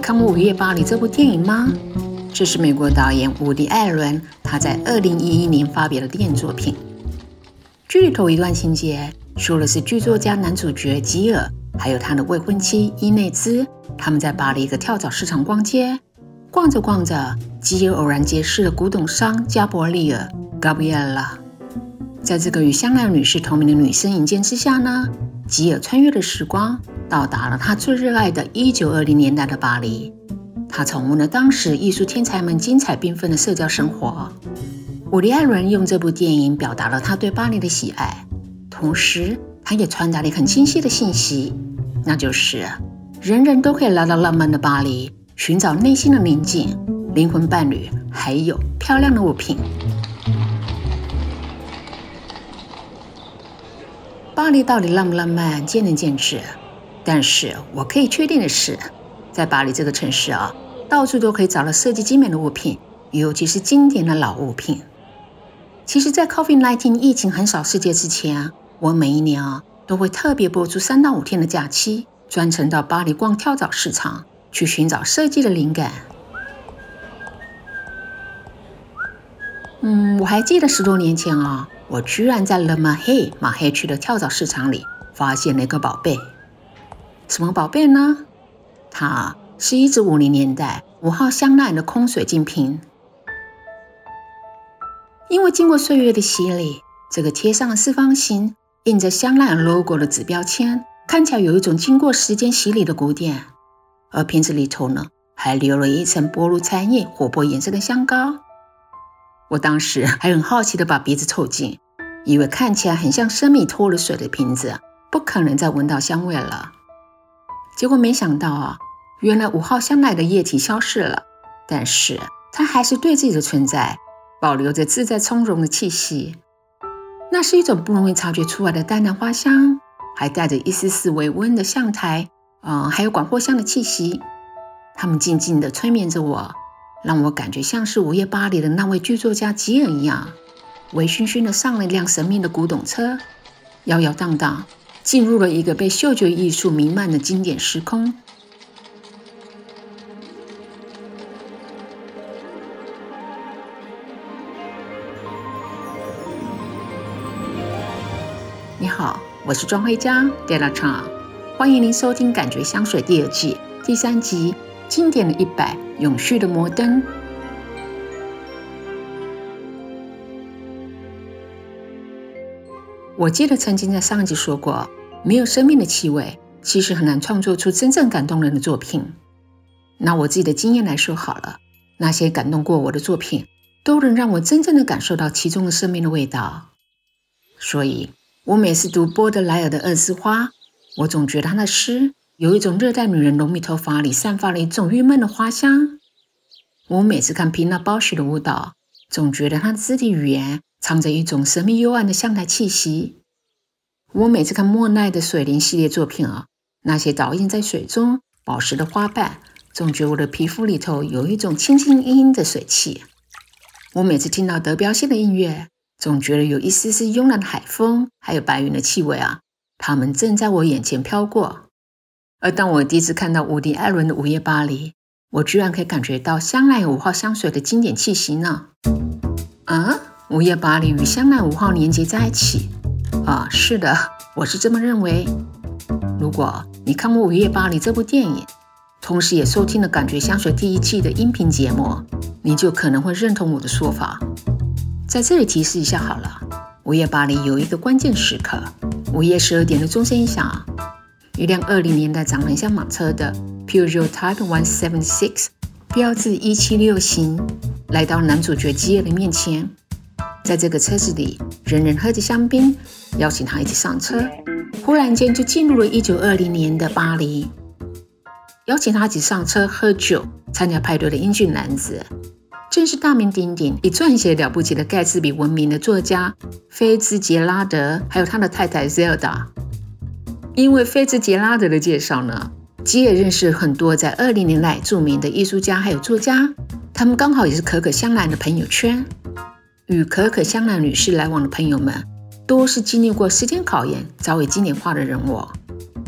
看过《午夜巴黎》这部电影吗？这是美国导演伍迪·艾伦他在二零一一年发表的电影作品。剧里头一段情节说的是剧作家男主角吉尔还有他的未婚妻伊内兹，他们在巴黎一个跳蚤市场逛街，逛着逛着，吉尔偶然结识了古董商加伯利尔 （Gabriella）。在这个与香奈儿女士同名的女生引荐之下呢，吉尔穿越了时光，到达了他最热爱的1920年代的巴黎。他重温了当时艺术天才们精彩缤纷的社交生活。伍迪·艾伦用这部电影表达了他对巴黎的喜爱，同时他也传达了很清晰的信息，那就是人人都可以来到浪漫的巴黎，寻找内心的宁静、灵魂伴侣，还有漂亮的物品。巴黎到底浪不浪漫，见仁见智。但是我可以确定的是，在巴黎这个城市啊，到处都可以找到设计精美的物品，尤其是经典的老物品。其实，在 COVID-19 疫情很少世界之前，我每一年啊都会特别播出三到五天的假期，专程到巴黎逛跳蚤市场，去寻找设计的灵感。嗯，我还记得十多年前啊，我居然在 Le Marais 马黑区的跳蚤市场里发现了一个宝贝。什么宝贝呢？它是一只五零年代五号香奈儿的空水晶瓶。因为经过岁月的洗礼，这个贴上了四方形、印着香奈儿 logo 的纸标签，看起来有一种经过时间洗礼的古典。而瓶子里头呢，还留了一层薄如蝉叶、琥珀颜色的香膏。我当时 还很好奇的把鼻子凑近，以为看起来很像生米脱了水的瓶子，不可能再闻到香味了。结果没想到啊，原来五号香奈的液体消失了，但是它还是对自己的存在。保留着自在从容的气息，那是一种不容易察觉出来的淡淡花香，还带着一丝丝微温的香台，嗯，还有广藿香的气息。它们静静地催眠着我，让我感觉像是午夜巴黎的那位剧作家吉尔一样，微醺醺地上了一辆神秘的古董车，摇摇荡荡进入了一个被嗅觉艺术弥漫的经典时空。你好，我是庄慧佳 Della Chang，欢迎您收听《感觉香水》第二季第三集《经典的一百永续的摩登》。我记得曾经在上一集说过，没有生命的气味，其实很难创作出真正感动人的作品。拿我自己的经验来说好了，那些感动过我的作品，都能让我真正的感受到其中的生命的味道。所以。我每次读波德莱尔的《二丝花》，我总觉得他的诗有一种热带女人浓密头发里散发了一种郁闷的花香。我每次看皮娜·鲍许的舞蹈，总觉得她的肢体语言藏着一种神秘幽暗的香台气息。我每次看莫奈的水灵系列作品啊，那些倒映在水中宝石的花瓣，总觉得我的皮肤里头有一种清清阴阴的水汽。我每次听到德彪西的音乐。总觉得有一丝丝慵懒的海风，还有白云的气味啊，它们正在我眼前飘过。而当我第一次看到伍迪·艾伦的《午夜巴黎》，我居然可以感觉到香奈五号香水的经典气息呢。啊，《午夜巴黎》与香奈儿五号连接在一起？啊，是的，我是这么认为。如果你看过《午夜巴黎》这部电影，同时也收听了《感觉香水》第一季的音频节目，你就可能会认同我的说法。在这里提示一下好了，午夜巴黎有一个关键时刻，午夜十二点的钟声一响，一辆二零年代长很像马车的 Peugeot Type One Seven Six 标致一七六型来到男主角基尔的面前，在这个车子里，人人喝着香槟，邀请他一起上车，忽然间就进入了一九二零年的巴黎，邀请他一起上车喝酒、参加派对的英俊男子。正是大名鼎鼎、以撰写了不起的盖茨比闻名的作家菲兹杰拉德，还有他的太太 Zelda。因为菲兹杰拉德的介绍呢，吉也认识很多在二零年代著名的艺术家还有作家，他们刚好也是可可香奈的朋友圈。与可可香奈女士来往的朋友们，多是经历过时间考验、早已经典化的人物。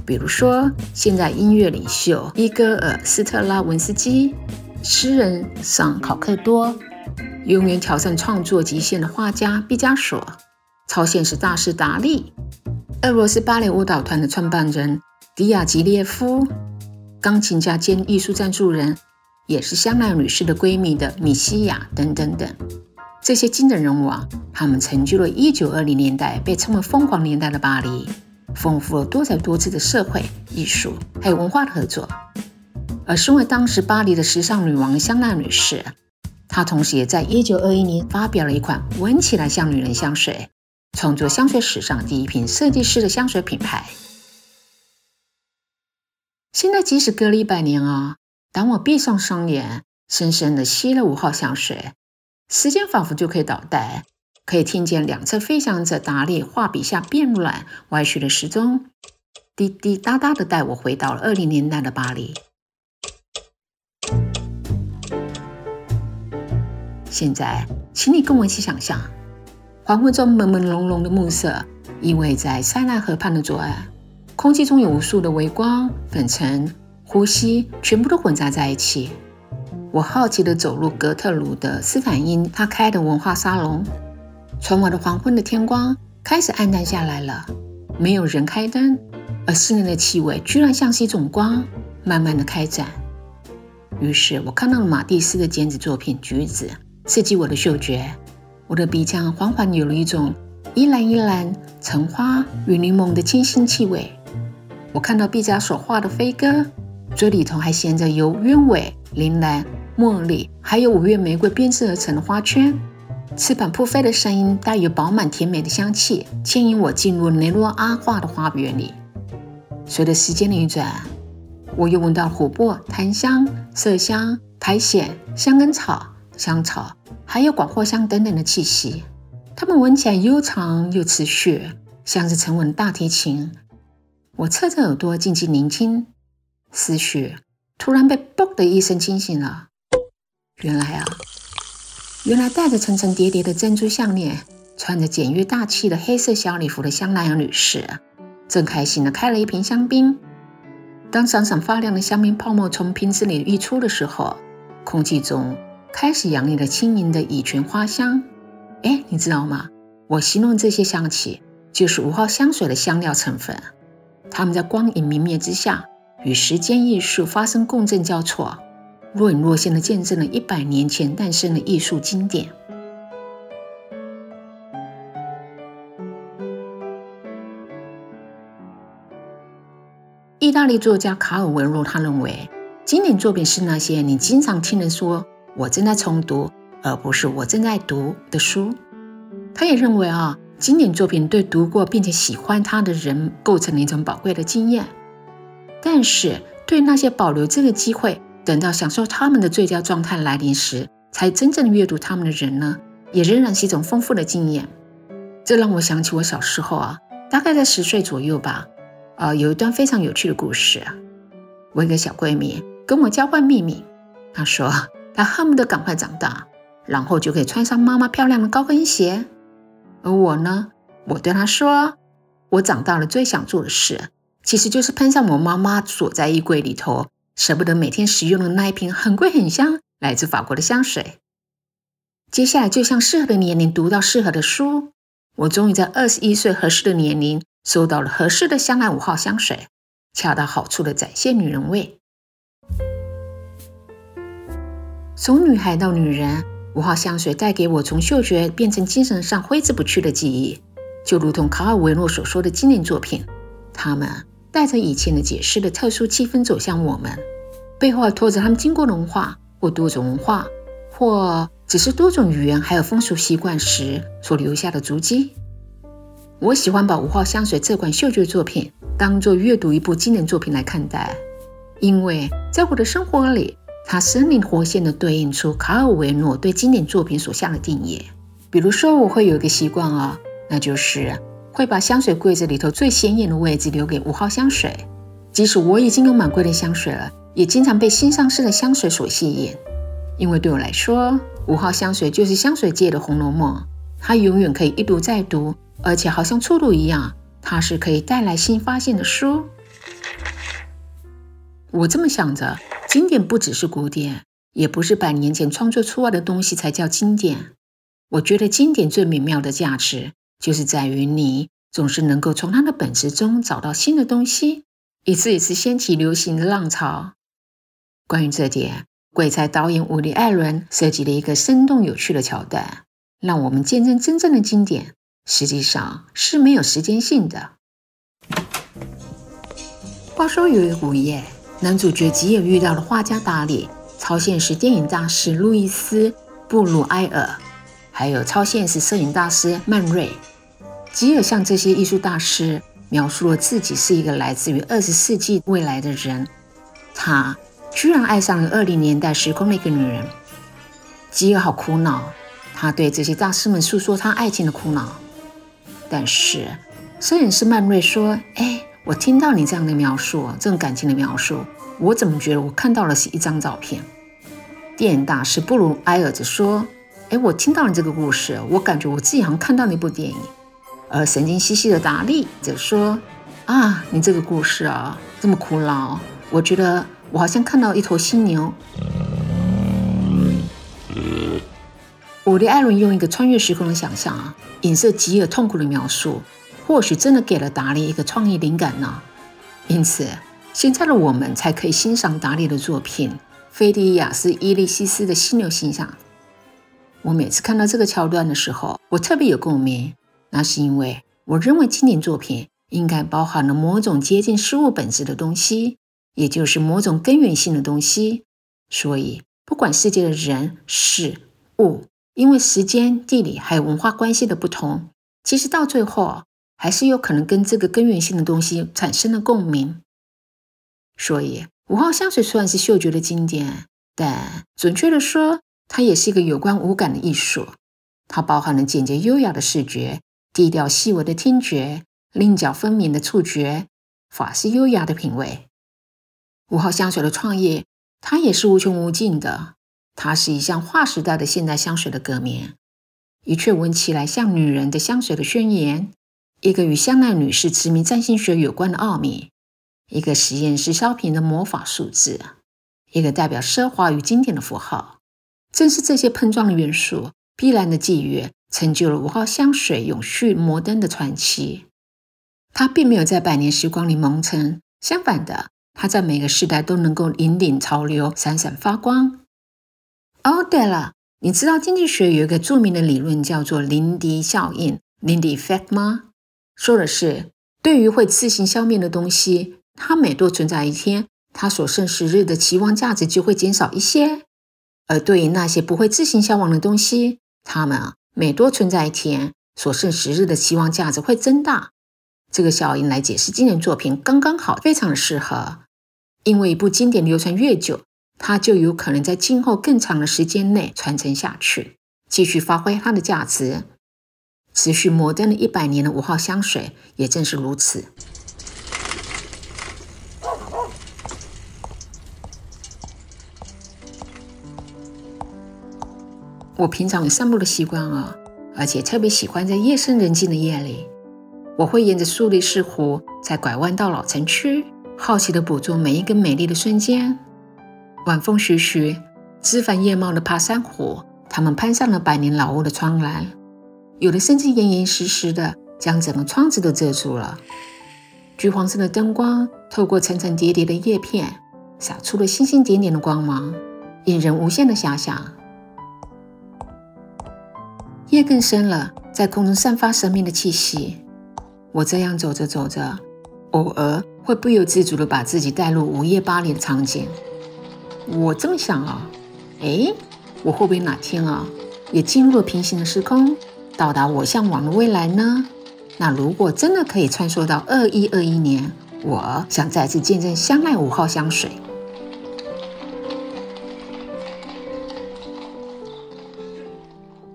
比如说，现在音乐领袖伊戈尔·斯特拉文斯基、诗人桑考克多、永远挑战创作极限的画家毕加索、超现实大师达利、俄罗斯芭蕾舞蹈团的创办人迪亚吉列夫、钢琴家兼艺术赞助人，也是香奈女士的闺蜜的米西亚等等等。这些惊人人物啊，他们成就了1920年代被称为“疯狂年代”的巴黎。丰富了多彩多姿的社会、艺术还有文化的合作。而身为当时巴黎的时尚女王香奈女士，她同时也在1921年发表了一款闻起来像女人香水，创作香水史上第一瓶设计师的香水品牌。现在即使隔了一百年啊，当我闭上双眼，深深的吸了五号香水，时间仿佛就可以倒带。可以听见两侧飞翔着达利画笔下变软歪曲的时钟，滴滴答答的带我回到了二零年代的巴黎。现在，请你跟我一起想象，黄昏中朦朦胧胧的暮色依偎在塞纳河畔的左岸，空气中有无数的微光、粉尘、呼吸，全部都混杂在一起。我好奇地走入格特鲁的斯坦因他开的文化沙龙。窗外的黄昏的天光开始暗淡下来了，没有人开灯，而室内的气味居然像是一种光，慢慢的开展。于是我看到了马蒂斯的剪纸作品《橘子》，刺激我的嗅觉，我的鼻腔缓缓有了一种依兰依兰橙花与柠檬的清新气味。我看到毕加索画的飞鸽，嘴里头还衔着由鸢尾、铃兰、茉莉还有五月玫瑰编织而成的花圈。翅膀扑飞的声音带有饱满甜美的香气，牵引我进入雷诺阿画的花园里。随着时间的一转，我又闻到琥珀、檀香、麝香、苔藓、香根草、香草，还有广藿香等等的气息。它们闻起来悠长又持续，像是沉稳的大提琴。我侧着耳朵静静聆听，思绪突然被“嘣”的一声惊醒了。原来啊。原来戴着层层叠叠的珍珠项链、穿着简约大气的黑色小礼服的香奈儿女士，正开心地开了一瓶香槟。当闪闪发亮的香槟泡沫从瓶子里溢出的时候，空气中开始洋溢了轻盈的乙醛花香。哎，你知道吗？我形容这些香气就是五号香水的香料成分，它们在光影明灭之下，与时间艺术发生共振交错。若隐若现的见证了一百年前诞生的艺术经典。意大利作家卡尔维诺他认为，经典作品是那些你经常听人说“我正在重读”，而不是“我正在读”的书。他也认为啊，经典作品对读过并且喜欢它的人构成了一种宝贵的经验。但是，对那些保留这个机会。等到享受他们的最佳状态来临时，才真正阅读他们的人呢，也仍然是一种丰富的经验。这让我想起我小时候啊，大概在十岁左右吧，啊，有一段非常有趣的故事。我一个小闺蜜跟我交换秘密，她说她恨不得赶快长大，然后就可以穿上妈妈漂亮的高跟鞋。而我呢，我对她说，我长大了最想做的事，其实就是喷上我妈妈锁在衣柜里头。舍不得每天使用的那一瓶很贵很香来自法国的香水。接下来，就像适合的年龄读到适合的书，我终于在二十一岁合适的年龄收到了合适的香奈五号香水，恰到好处的展现女人味。从女孩到女人，五号香水带给我从嗅觉变成精神上挥之不去的记忆，就如同卡尔维诺所说的经典作品，他们。带着以前的解释的特殊气氛走向我们，背后拖着他们经过的文化或多种文化，或只是多种语言还有风俗习惯时所留下的足迹。我喜欢把五号香水这款嗅觉作品当做阅读一部经典作品来看待，因为在我的生活里，它生灵活现地对应出卡尔维诺对经典作品所下的定义。比如说，我会有一个习惯啊，那就是。会把香水柜子里头最显眼的位置留给五号香水，即使我已经有蛮贵的香水了，也经常被新上市的香水所吸引。因为对我来说，五号香水就是香水界的《红楼梦》，它永远可以一读再读，而且好像初读一样，它是可以带来新发现的书。我这么想着，经典不只是古典，也不是百年前创作出来的东西才叫经典。我觉得经典最美妙的价值，就是在于你总是能够从它的本质中找到新的东西，一次一次掀起流行的浪潮。关于这点，鬼才导演伍迪·艾伦设计了一个生动有趣的桥段，让我们见证真正的经典实际上是没有时间性的。话说有一个午夜，男主角吉尔遇到了画家达里、超现实电影大师路易斯·布鲁埃尔。还有超现实摄影大师曼瑞，吉尔向这些艺术大师描述了自己是一个来自于二十世纪未来的人，他居然爱上了二零年代时空的一个女人。吉尔好苦恼，他对这些大师们诉说他爱情的苦恼。但是摄影师曼瑞说：“哎，我听到你这样的描述，这种感情的描述，我怎么觉得我看到了是一张照片？”电影大师布鲁埃尔则说。哎，我听到了这个故事，我感觉我自己好像看到那部电影。而神经兮兮的达利就说：“啊，你这个故事啊，这么苦恼，我觉得我好像看到一头犀牛。”伍迪·艾伦用一个穿越时空的想象啊，影射吉尔痛苦的描述，或许真的给了达利一个创意灵感呢。因此，现在的我们才可以欣赏达利的作品《菲迪亚斯·伊利西斯的犀牛形象》。我每次看到这个桥段的时候，我特别有共鸣。那是因为我认为经典作品应该包含了某种接近事物本质的东西，也就是某种根源性的东西。所以，不管世界的人事物，因为时间、地理还有文化关系的不同，其实到最后还是有可能跟这个根源性的东西产生了共鸣。所以，五号香水虽然是嗅觉的经典，但准确的说，它也是一个有关五感的艺术，它包含了简洁优雅的视觉、低调细微的听觉、棱角分明的触觉、法式优雅的品味。五号香水的创业，它也是无穷无尽的。它是一项划时代的现代香水的革命，一阙闻起来像女人的香水的宣言，一个与香奈女士驰名占星学有关的奥秘，一个实验室烧瓶的魔法数字，一个代表奢华与经典的符号。正是这些碰撞的元素，必然的际遇，成就了五号香水永续摩登的传奇。它并没有在百年时光里蒙尘，相反的，它在每个时代都能够引领潮流，闪闪发光。哦，对了，你知道经济学有一个著名的理论叫做林迪效应 （Lindy Effect） 吗？说的是，对于会自行消灭的东西，它每多存在一天，它所剩时日的期望价值就会减少一些。而对于那些不会自行消亡的东西，它们啊每多存在一天，所剩十日的期望价值会增大。这个效应来解释今年作品刚刚好，非常的适合。因为一部经典流传越久，它就有可能在今后更长的时间内传承下去，继续发挥它的价值。持续摩登了一百年的五号香水也正是如此。我平常有散步的习惯啊，而且特别喜欢在夜深人静的夜里，我会沿着苏黎世湖，再拐弯到老城区，好奇地捕捉每一个美丽的瞬间。晚风徐徐，枝繁叶茂的爬山虎，它们攀上了百年老屋的窗栏，有的甚至严严实实的将整个窗子都遮住了。橘黄色的灯光透过层层叠叠的叶片，洒出了星星点点的光芒，引人无限的遐想。夜更深了，在空中散发神秘的气息。我这样走着走着，偶尔会不由自主地把自己带入午夜巴黎的场景。我这么想啊，哎，我会不会哪天啊，也进入了平行的时空，到达我向往的未来呢？那如果真的可以穿梭到二一二一年，我想再次见证香奈五号香水。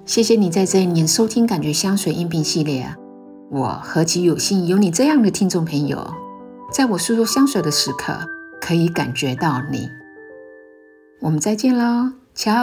谢谢你在这一年收听《感觉香水》音频系列，我何其有幸有你这样的听众朋友，在我诉说香水的时刻可以感觉到你。我们再见喽，乔。